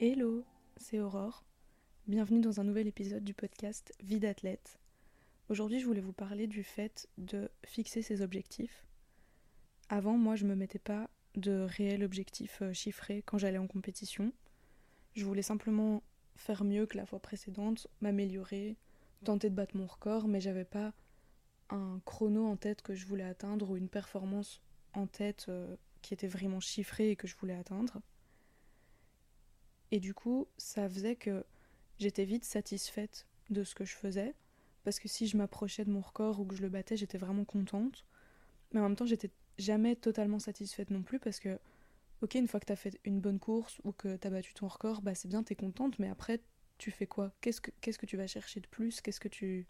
Hello, c'est Aurore. Bienvenue dans un nouvel épisode du podcast Vie d'athlète. Aujourd'hui, je voulais vous parler du fait de fixer ses objectifs. Avant, moi, je me mettais pas de réels objectifs euh, chiffrés quand j'allais en compétition. Je voulais simplement faire mieux que la fois précédente, m'améliorer, tenter de battre mon record, mais j'avais pas un chrono en tête que je voulais atteindre ou une performance en tête euh, qui était vraiment chiffrée et que je voulais atteindre. Et du coup, ça faisait que j'étais vite satisfaite de ce que je faisais, parce que si je m'approchais de mon record ou que je le battais, j'étais vraiment contente. Mais en même temps, j'étais jamais totalement satisfaite non plus, parce que, ok, une fois que t'as fait une bonne course ou que t'as battu ton record, bah c'est bien, t'es contente, mais après, tu fais quoi? Qu'est-ce que tu vas chercher de plus? Qu'est-ce que tu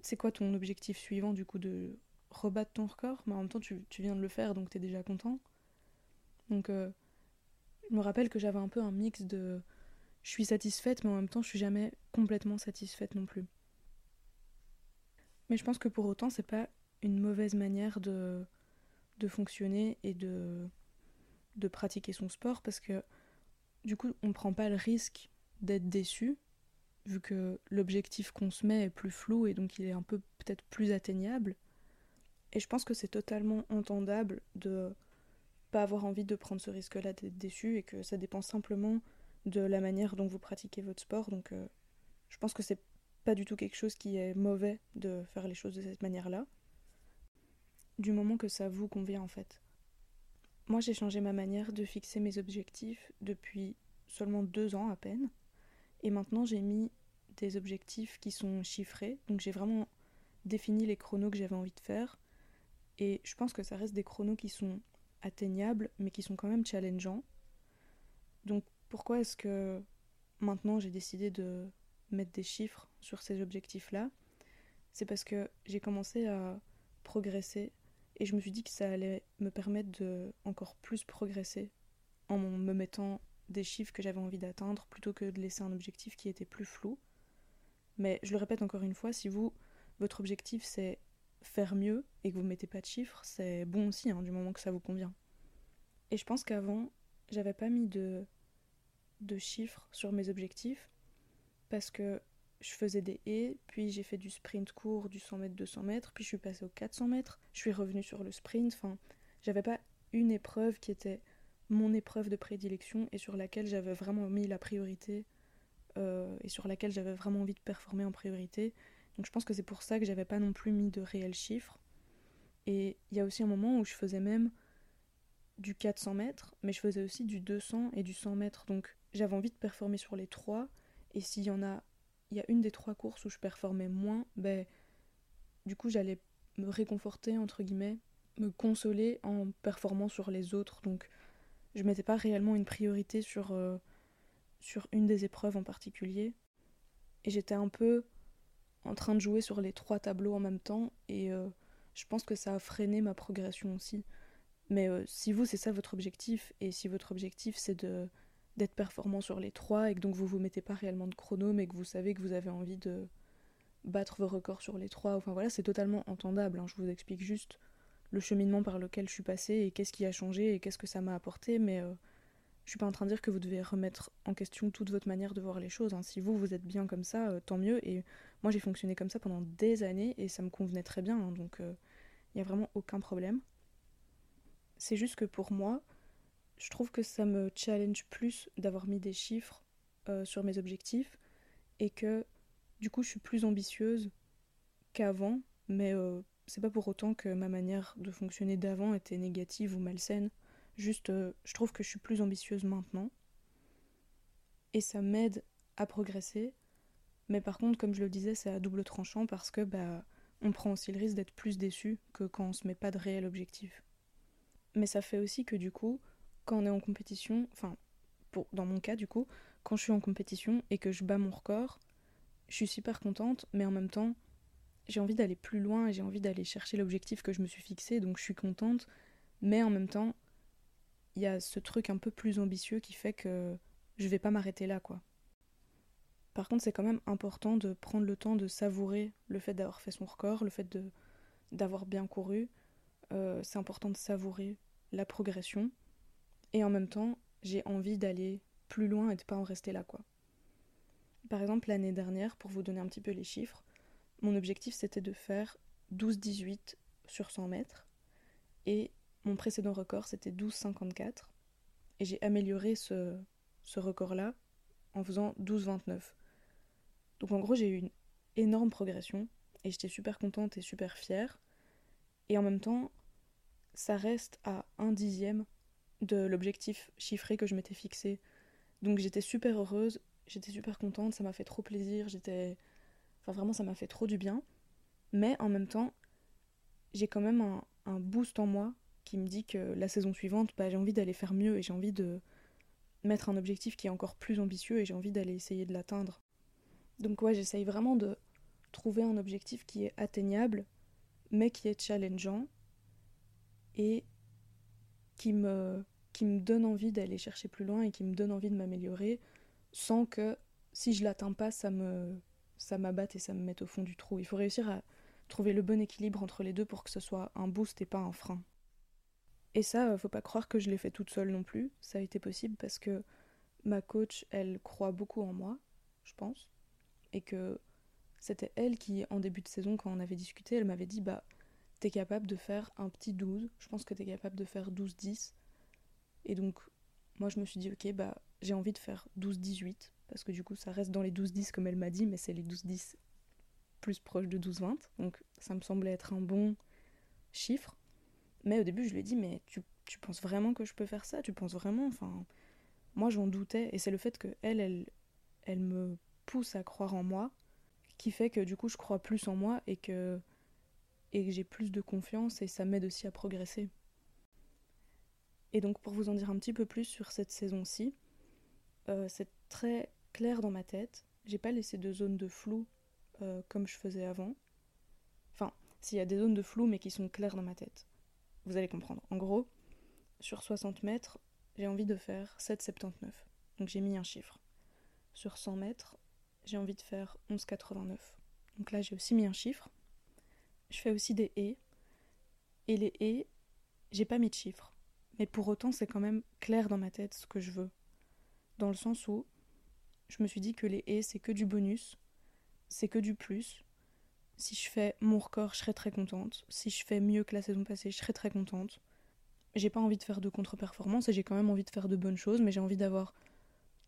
c'est quoi ton objectif suivant du coup de rebattre ton record? Mais en même temps, tu, tu viens de le faire, donc t'es déjà content. Donc, euh, je me rappelle que j'avais un peu un mix de je suis satisfaite, mais en même temps, je suis jamais complètement satisfaite non plus. Mais je pense que pour autant, c'est pas une mauvaise manière de, de fonctionner et de, de pratiquer son sport parce que du coup, on ne prend pas le risque d'être déçu vu que l'objectif qu'on se met est plus flou et donc il est un peu peut-être plus atteignable. Et je pense que c'est totalement entendable de pas avoir envie de prendre ce risque-là d'être déçu et que ça dépend simplement de la manière dont vous pratiquez votre sport. Donc euh, je pense que c'est pas du tout quelque chose qui est mauvais de faire les choses de cette manière-là. Du moment que ça vous convient en fait. Moi j'ai changé ma manière de fixer mes objectifs depuis seulement deux ans à peine. Et maintenant j'ai mis des objectifs qui sont chiffrés. Donc j'ai vraiment défini les chronos que j'avais envie de faire. Et je pense que ça reste des chronos qui sont atteignables, mais qui sont quand même challengeants. Donc pourquoi est-ce que maintenant j'ai décidé de mettre des chiffres sur ces objectifs-là? C'est parce que j'ai commencé à progresser et je me suis dit que ça allait me permettre de encore plus progresser en me mettant des chiffres que j'avais envie d'atteindre plutôt que de laisser un objectif qui était plus flou. Mais je le répète encore une fois, si vous, votre objectif c'est faire mieux et que vous mettez pas de chiffres, c'est bon aussi, hein, du moment que ça vous convient. Et je pense qu'avant, j'avais pas mis de, de chiffres sur mes objectifs parce que je faisais des haies, puis j'ai fait du sprint court, du 100 mètres, 200 mètres, puis je suis passée au 400 mètres, je suis revenue sur le sprint, enfin, j'avais pas une épreuve qui était mon épreuve de prédilection et sur laquelle j'avais vraiment mis la priorité euh, et sur laquelle j'avais vraiment envie de performer en priorité. Donc je pense que c'est pour ça que j'avais pas non plus mis de réels chiffres. Et il y a aussi un moment où je faisais même du 400 mètres, mais je faisais aussi du 200 et du 100 mètres. Donc j'avais envie de performer sur les trois. Et s'il y en a, il y a une des trois courses où je performais moins, ben du coup j'allais me réconforter entre guillemets, me consoler en performant sur les autres. Donc je mettais pas réellement une priorité sur euh, sur une des épreuves en particulier. Et j'étais un peu en train de jouer sur les trois tableaux en même temps et euh, je pense que ça a freiné ma progression aussi. Mais euh, si vous, c'est ça votre objectif, et si votre objectif c'est de d'être performant sur les trois, et que donc vous vous mettez pas réellement de chrono, mais que vous savez que vous avez envie de battre vos records sur les trois, enfin voilà, c'est totalement entendable. Hein. Je vous explique juste le cheminement par lequel je suis passée, et qu'est-ce qui a changé, et qu'est-ce que ça m'a apporté, mais euh, je suis pas en train de dire que vous devez remettre en question toute votre manière de voir les choses. Hein. Si vous, vous êtes bien comme ça, euh, tant mieux. Et moi, j'ai fonctionné comme ça pendant des années et ça me convenait très bien. Hein. donc, il euh, n'y a vraiment aucun problème. C'est juste que pour moi, je trouve que ça me challenge plus d'avoir mis des chiffres euh, sur mes objectifs et que du coup, je suis plus ambitieuse qu'avant. Mais c'est pas pour autant que ma manière de fonctionner d'avant était négative ou malsaine. Juste, euh, je trouve que je suis plus ambitieuse maintenant. Et ça m'aide à progresser. Mais par contre, comme je le disais, c'est à double tranchant parce que bah, on prend aussi le risque d'être plus déçu que quand on se met pas de réel objectif. Mais ça fait aussi que du coup, quand on est en compétition, enfin, dans mon cas du coup, quand je suis en compétition et que je bats mon record, je suis super contente, mais en même temps, j'ai envie d'aller plus loin et j'ai envie d'aller chercher l'objectif que je me suis fixé, donc je suis contente, mais en même temps, il y a ce truc un peu plus ambitieux qui fait que je vais pas m'arrêter là, quoi. Par contre, c'est quand même important de prendre le temps de savourer le fait d'avoir fait son record, le fait de d'avoir bien couru. Euh, c'est important de savourer la progression. Et en même temps, j'ai envie d'aller plus loin et de pas en rester là, quoi. Par exemple, l'année dernière, pour vous donner un petit peu les chiffres, mon objectif c'était de faire 12-18 sur 100 mètres et mon précédent record c'était 12-54 et j'ai amélioré ce, ce record-là en faisant 12-29. Donc en gros, j'ai eu une énorme progression et j'étais super contente et super fière. Et en même temps, ça reste à un dixième de l'objectif chiffré que je m'étais fixé. Donc j'étais super heureuse, j'étais super contente, ça m'a fait trop plaisir, j'étais... Enfin vraiment, ça m'a fait trop du bien. Mais en même temps, j'ai quand même un, un, boost en moi qui me dit que la saison suivante, bah, j'ai envie d'aller faire mieux et j'ai envie de mettre un objectif qui est encore plus ambitieux et j'ai envie d'aller essayer de l'atteindre. Donc ouais, j'essaye vraiment de trouver un objectif qui est atteignable, mais qui est challengeant et qui me, donne envie d'aller chercher plus loin et qui me donne envie de m'améliorer sans que si je l'atteins pas, ça me ça m'abatte et ça me mette au fond du trou. Il faut réussir à trouver le bon équilibre entre les deux pour que ce soit un boost et pas un frein. Et ça, faut pas croire que je l'ai fait toute seule non plus. Ça a été possible parce que ma coach, elle croit beaucoup en moi, je pense, et que c'était elle qui, en début de saison, quand on avait discuté, elle m'avait dit Bah, t'es capable de faire un petit 12, je pense que t'es capable de faire 12-10. Et donc, moi, je me suis dit Ok, bah, j'ai envie de faire 12-18, parce que du coup, ça reste dans les 12-10 comme elle m'a dit, mais c'est les 12-10 plus proches de 12-20. Donc, ça me semblait être un bon chiffre. Mais au début, je lui ai dit Mais tu, tu penses vraiment que je peux faire ça? Tu penses vraiment? Enfin, moi, j'en doutais. Et c'est le fait que elle, elle, elle me pousse à croire en moi qui fait que du coup je crois plus en moi et que, et que j'ai plus de confiance et ça m'aide aussi à progresser. Et donc pour vous en dire un petit peu plus sur cette saison-ci, euh, c'est très clair dans ma tête. J'ai pas laissé de zone de flou euh, comme je faisais avant. Enfin, s'il y a des zones de flou mais qui sont claires dans ma tête. Vous allez comprendre. En gros, sur 60 mètres, j'ai envie de faire 7,79. Donc j'ai mis un chiffre. Sur 100 mètres, j'ai envie de faire 11,89. Donc là, j'ai aussi mis un chiffre. Je fais aussi des et. Et les et, j'ai pas mis de chiffre. Mais pour autant, c'est quand même clair dans ma tête ce que je veux. Dans le sens où je me suis dit que les et, c'est que du bonus, c'est que du plus. Si je fais mon record, je serais très contente. Si je fais mieux que la saison passée, je serais très contente. J'ai pas envie de faire de contre-performance et j'ai quand même envie de faire de bonnes choses, mais j'ai envie d'avoir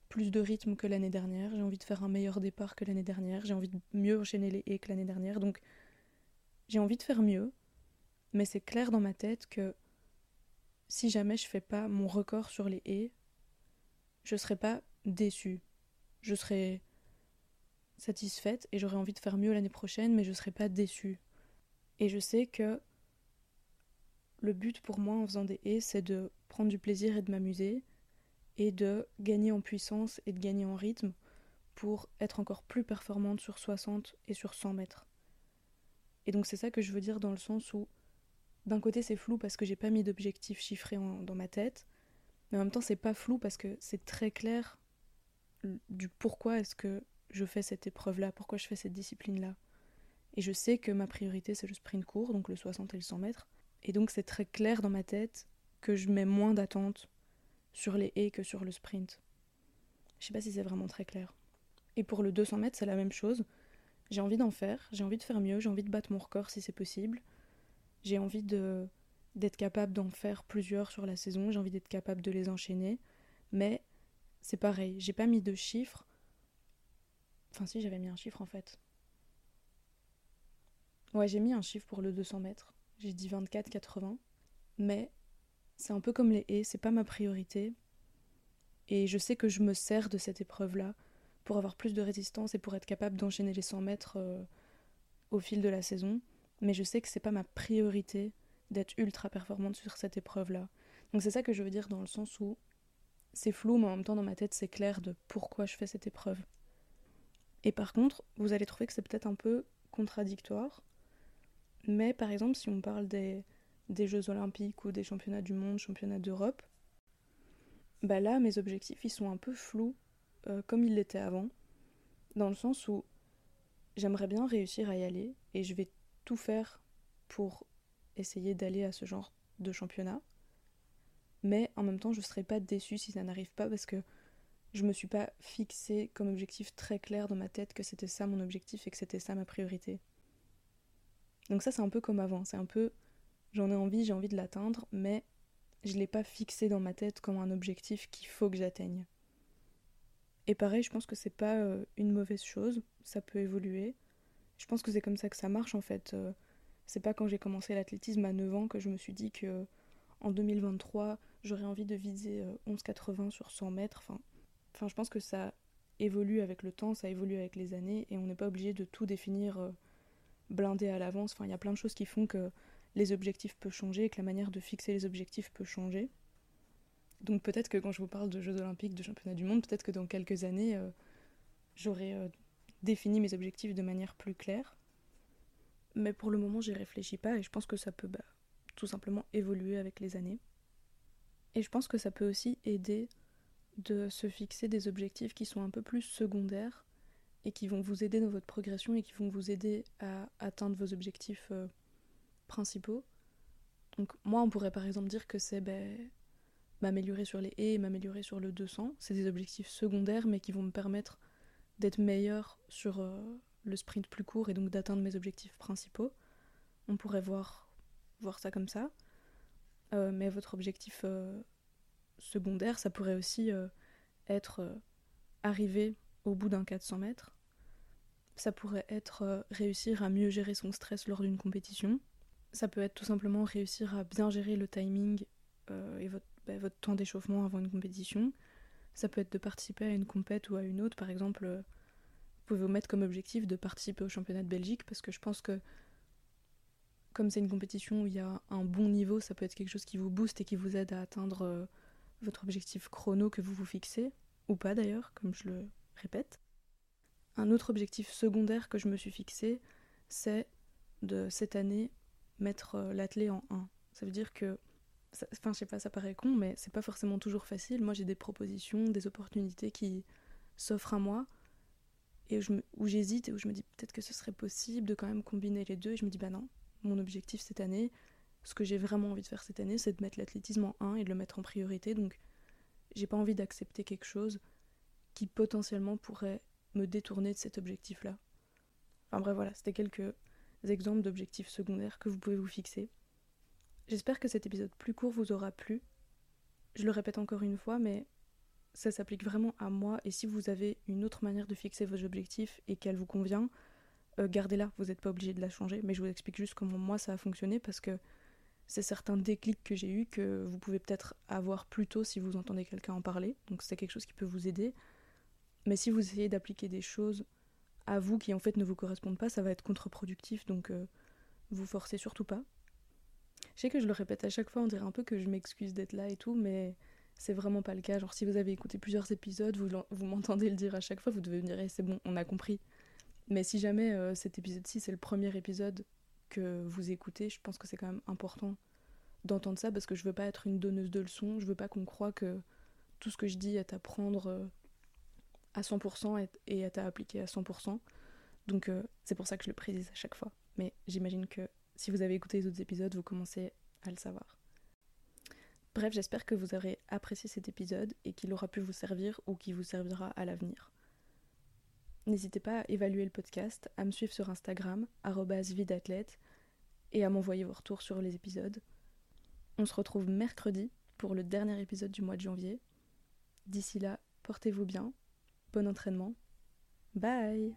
plus de rythme que l'année dernière, j'ai envie de faire un meilleur départ que l'année dernière, j'ai envie de mieux enchaîner les haies que l'année dernière, donc j'ai envie de faire mieux, mais c'est clair dans ma tête que si jamais je fais pas mon record sur les haies, je serai pas déçue. Je serai satisfaite et j'aurai envie de faire mieux l'année prochaine, mais je serai pas déçue. Et je sais que le but pour moi en faisant des haies, c'est de prendre du plaisir et de m'amuser, et de gagner en puissance et de gagner en rythme pour être encore plus performante sur 60 et sur 100 mètres. Et donc c'est ça que je veux dire dans le sens où d'un côté c'est flou parce que j'ai pas mis d'objectif chiffré dans ma tête, mais en même temps c'est pas flou parce que c'est très clair du pourquoi est-ce que je fais cette épreuve-là, pourquoi je fais cette discipline-là? Et je sais que ma priorité c'est le sprint court, donc le 60 et le 100 mètres, et donc c'est très clair dans ma tête que je mets moins d'attente sur les haies que sur le sprint. Je sais pas si c'est vraiment très clair. Et pour le 200 mètres, c'est la même chose. J'ai envie d'en faire, j'ai envie de faire mieux, j'ai envie de battre mon record si c'est possible. J'ai envie d'être capable d'en faire plusieurs sur la saison, j'ai envie d'être capable de les enchaîner. Mais c'est pareil, j'ai pas mis de chiffres. Enfin si, j'avais mis un chiffre en fait. Ouais, j'ai mis un chiffre pour le 200 mètres. J'ai dit 24,80. Mais c'est un peu comme les haies, c'est pas ma priorité. Et je sais que je me sers de cette épreuve-là pour avoir plus de résistance et pour être capable d'enchaîner les 100 mètres euh, au fil de la saison. Mais je sais que c'est pas ma priorité d'être ultra performante sur cette épreuve-là. Donc c'est ça que je veux dire dans le sens où c'est flou, mais en même temps dans ma tête c'est clair de pourquoi je fais cette épreuve. Et par contre, vous allez trouver que c'est peut-être un peu contradictoire. Mais par exemple, si on parle des, Jeux olympiques ou des championnats du monde, championnats d'Europe, bah là mes objectifs ils sont un peu flous euh, comme ils l'étaient avant, dans le sens où j'aimerais bien réussir à y aller et je vais tout faire pour essayer d'aller à ce genre de championnat, mais en même temps je serais pas déçue si ça n'arrive pas parce que je me suis pas fixé comme objectif très clair dans ma tête que c'était ça mon objectif et que c'était ça ma priorité. Donc ça c'est un peu comme avant, c'est un peu j'en ai envie, j'ai envie de l'atteindre, mais je l'ai pas fixé dans ma tête comme un objectif qu'il faut que j'atteigne. Et pareil, je pense que c'est pas euh, une mauvaise chose, ça peut évoluer. Je pense que c'est comme ça que ça marche en fait. Euh, c'est pas quand j'ai commencé l'athlétisme à 9 ans que je me suis dit que en 2023 j'aurais envie de viser 11,80 euh, sur 100 mètres. Enfin, enfin, je pense que ça évolue avec le temps, ça évolue avec les années et on n'est pas obligé de tout définir blindé à l'avance. Enfin, il y a plein de choses qui font que les objectifs peuvent changer et que la manière de fixer les objectifs peut changer. Donc peut-être que quand je vous parle de Jeux olympiques, de championnats du monde, peut-être que dans quelques années, euh, j'aurai euh, défini mes objectifs de manière plus claire. Mais pour le moment, j'y réfléchis pas et je pense que ça peut bah, tout simplement évoluer avec les années. Et je pense que ça peut aussi aider de se fixer des objectifs qui sont un peu plus secondaires et qui vont vous aider dans votre progression et qui vont vous aider à atteindre vos objectifs euh, principaux. Donc moi, on pourrait par exemple dire que c'est ben, m'améliorer sur les haies et m'améliorer sur le 200. C'est des objectifs secondaires mais qui vont me permettre d'être meilleur sur euh, le sprint plus court et donc d'atteindre mes objectifs principaux. On pourrait voir, voir ça comme ça. Euh, mais votre objectif secondaire, ça pourrait aussi être arriver au bout d'un 400 mètres. Ça pourrait être euh, réussir à mieux gérer son stress lors d'une compétition. Ça peut être tout simplement réussir à bien gérer le timing euh, et bah, votre, temps d'échauffement avant une compétition. Ça peut être de participer à une compète ou à une autre. Par exemple, euh, vous pouvez vous mettre comme objectif de participer au championnat de Belgique parce que je pense que comme c'est une compétition où il y a un bon niveau, ça peut être quelque chose qui vous booste et qui vous aide à atteindre votre objectif chrono que vous vous fixez, ou pas d'ailleurs, comme je le répète. Un autre objectif secondaire que je me suis fixé, c'est de cette année mettre euh, l'athlé en 1. Ça veut dire que, enfin je sais pas, ça paraît con, mais c'est pas forcément toujours facile. Moi j'ai des propositions, des opportunités qui s'offrent à moi et où j'hésite et où je me dis peut-être que ce serait possible de quand même combiner les deux. Et je me dis bah non, mon objectif cette année, ce que j'ai vraiment envie de faire cette année, c'est de mettre l'athlétisme en 1 et de le mettre en priorité. Donc j'ai pas envie d'accepter quelque chose qui potentiellement pourrait me détourner de cet objectif-là. Enfin bref, voilà, c'était quelques exemples d'objectifs secondaires que vous pouvez vous fixer. J'espère que cet épisode plus court vous aura plu. Je le répète encore une fois, mais ça s'applique vraiment à moi et si vous avez une autre manière de fixer vos objectifs et qu'elle vous convient, euh, gardez-la, vous n'êtes pas obligé de la changer, mais je vous explique juste comment moi ça a fonctionné parce que c'est certains déclics que j'ai eu que vous pouvez peut-être avoir plus tôt si vous entendez quelqu'un en parler, donc c'est quelque chose qui peut vous aider. Mais si vous essayez d'appliquer des choses à vous qui en fait ne vous correspondent pas, ça va être contre-productif, donc euh, vous forcez surtout pas. Je sais que je le répète à chaque fois, on dirait un peu que je m'excuse d'être là et tout, mais c'est vraiment pas le cas. Genre si vous avez écouté plusieurs épisodes, vous, vous m'entendez le dire à chaque fois, vous devez me dire eh, c'est bon, on a compris. Mais si jamais euh, cet épisode-ci c'est le premier épisode que vous écoutez, je pense que c'est quand même important d'entendre ça parce que je veux pas être une donneuse de leçons, je veux pas qu'on croit que tout ce que je dis est à prendre euh, à 100% et à appliqué à 100%. Donc euh, c'est pour ça que je le précise à chaque fois. Mais j'imagine que si vous avez écouté les autres épisodes, vous commencez à le savoir. Bref, j'espère que vous aurez apprécié cet épisode et qu'il aura pu vous servir ou qu'il vous servira à l'avenir. N'hésitez pas à évaluer le podcast, à me suivre sur Instagram, vidathlète, et à m'envoyer vos retours sur les épisodes. On se retrouve mercredi pour le dernier épisode du mois de janvier. D'ici là, portez-vous bien Bon entraînement. Bye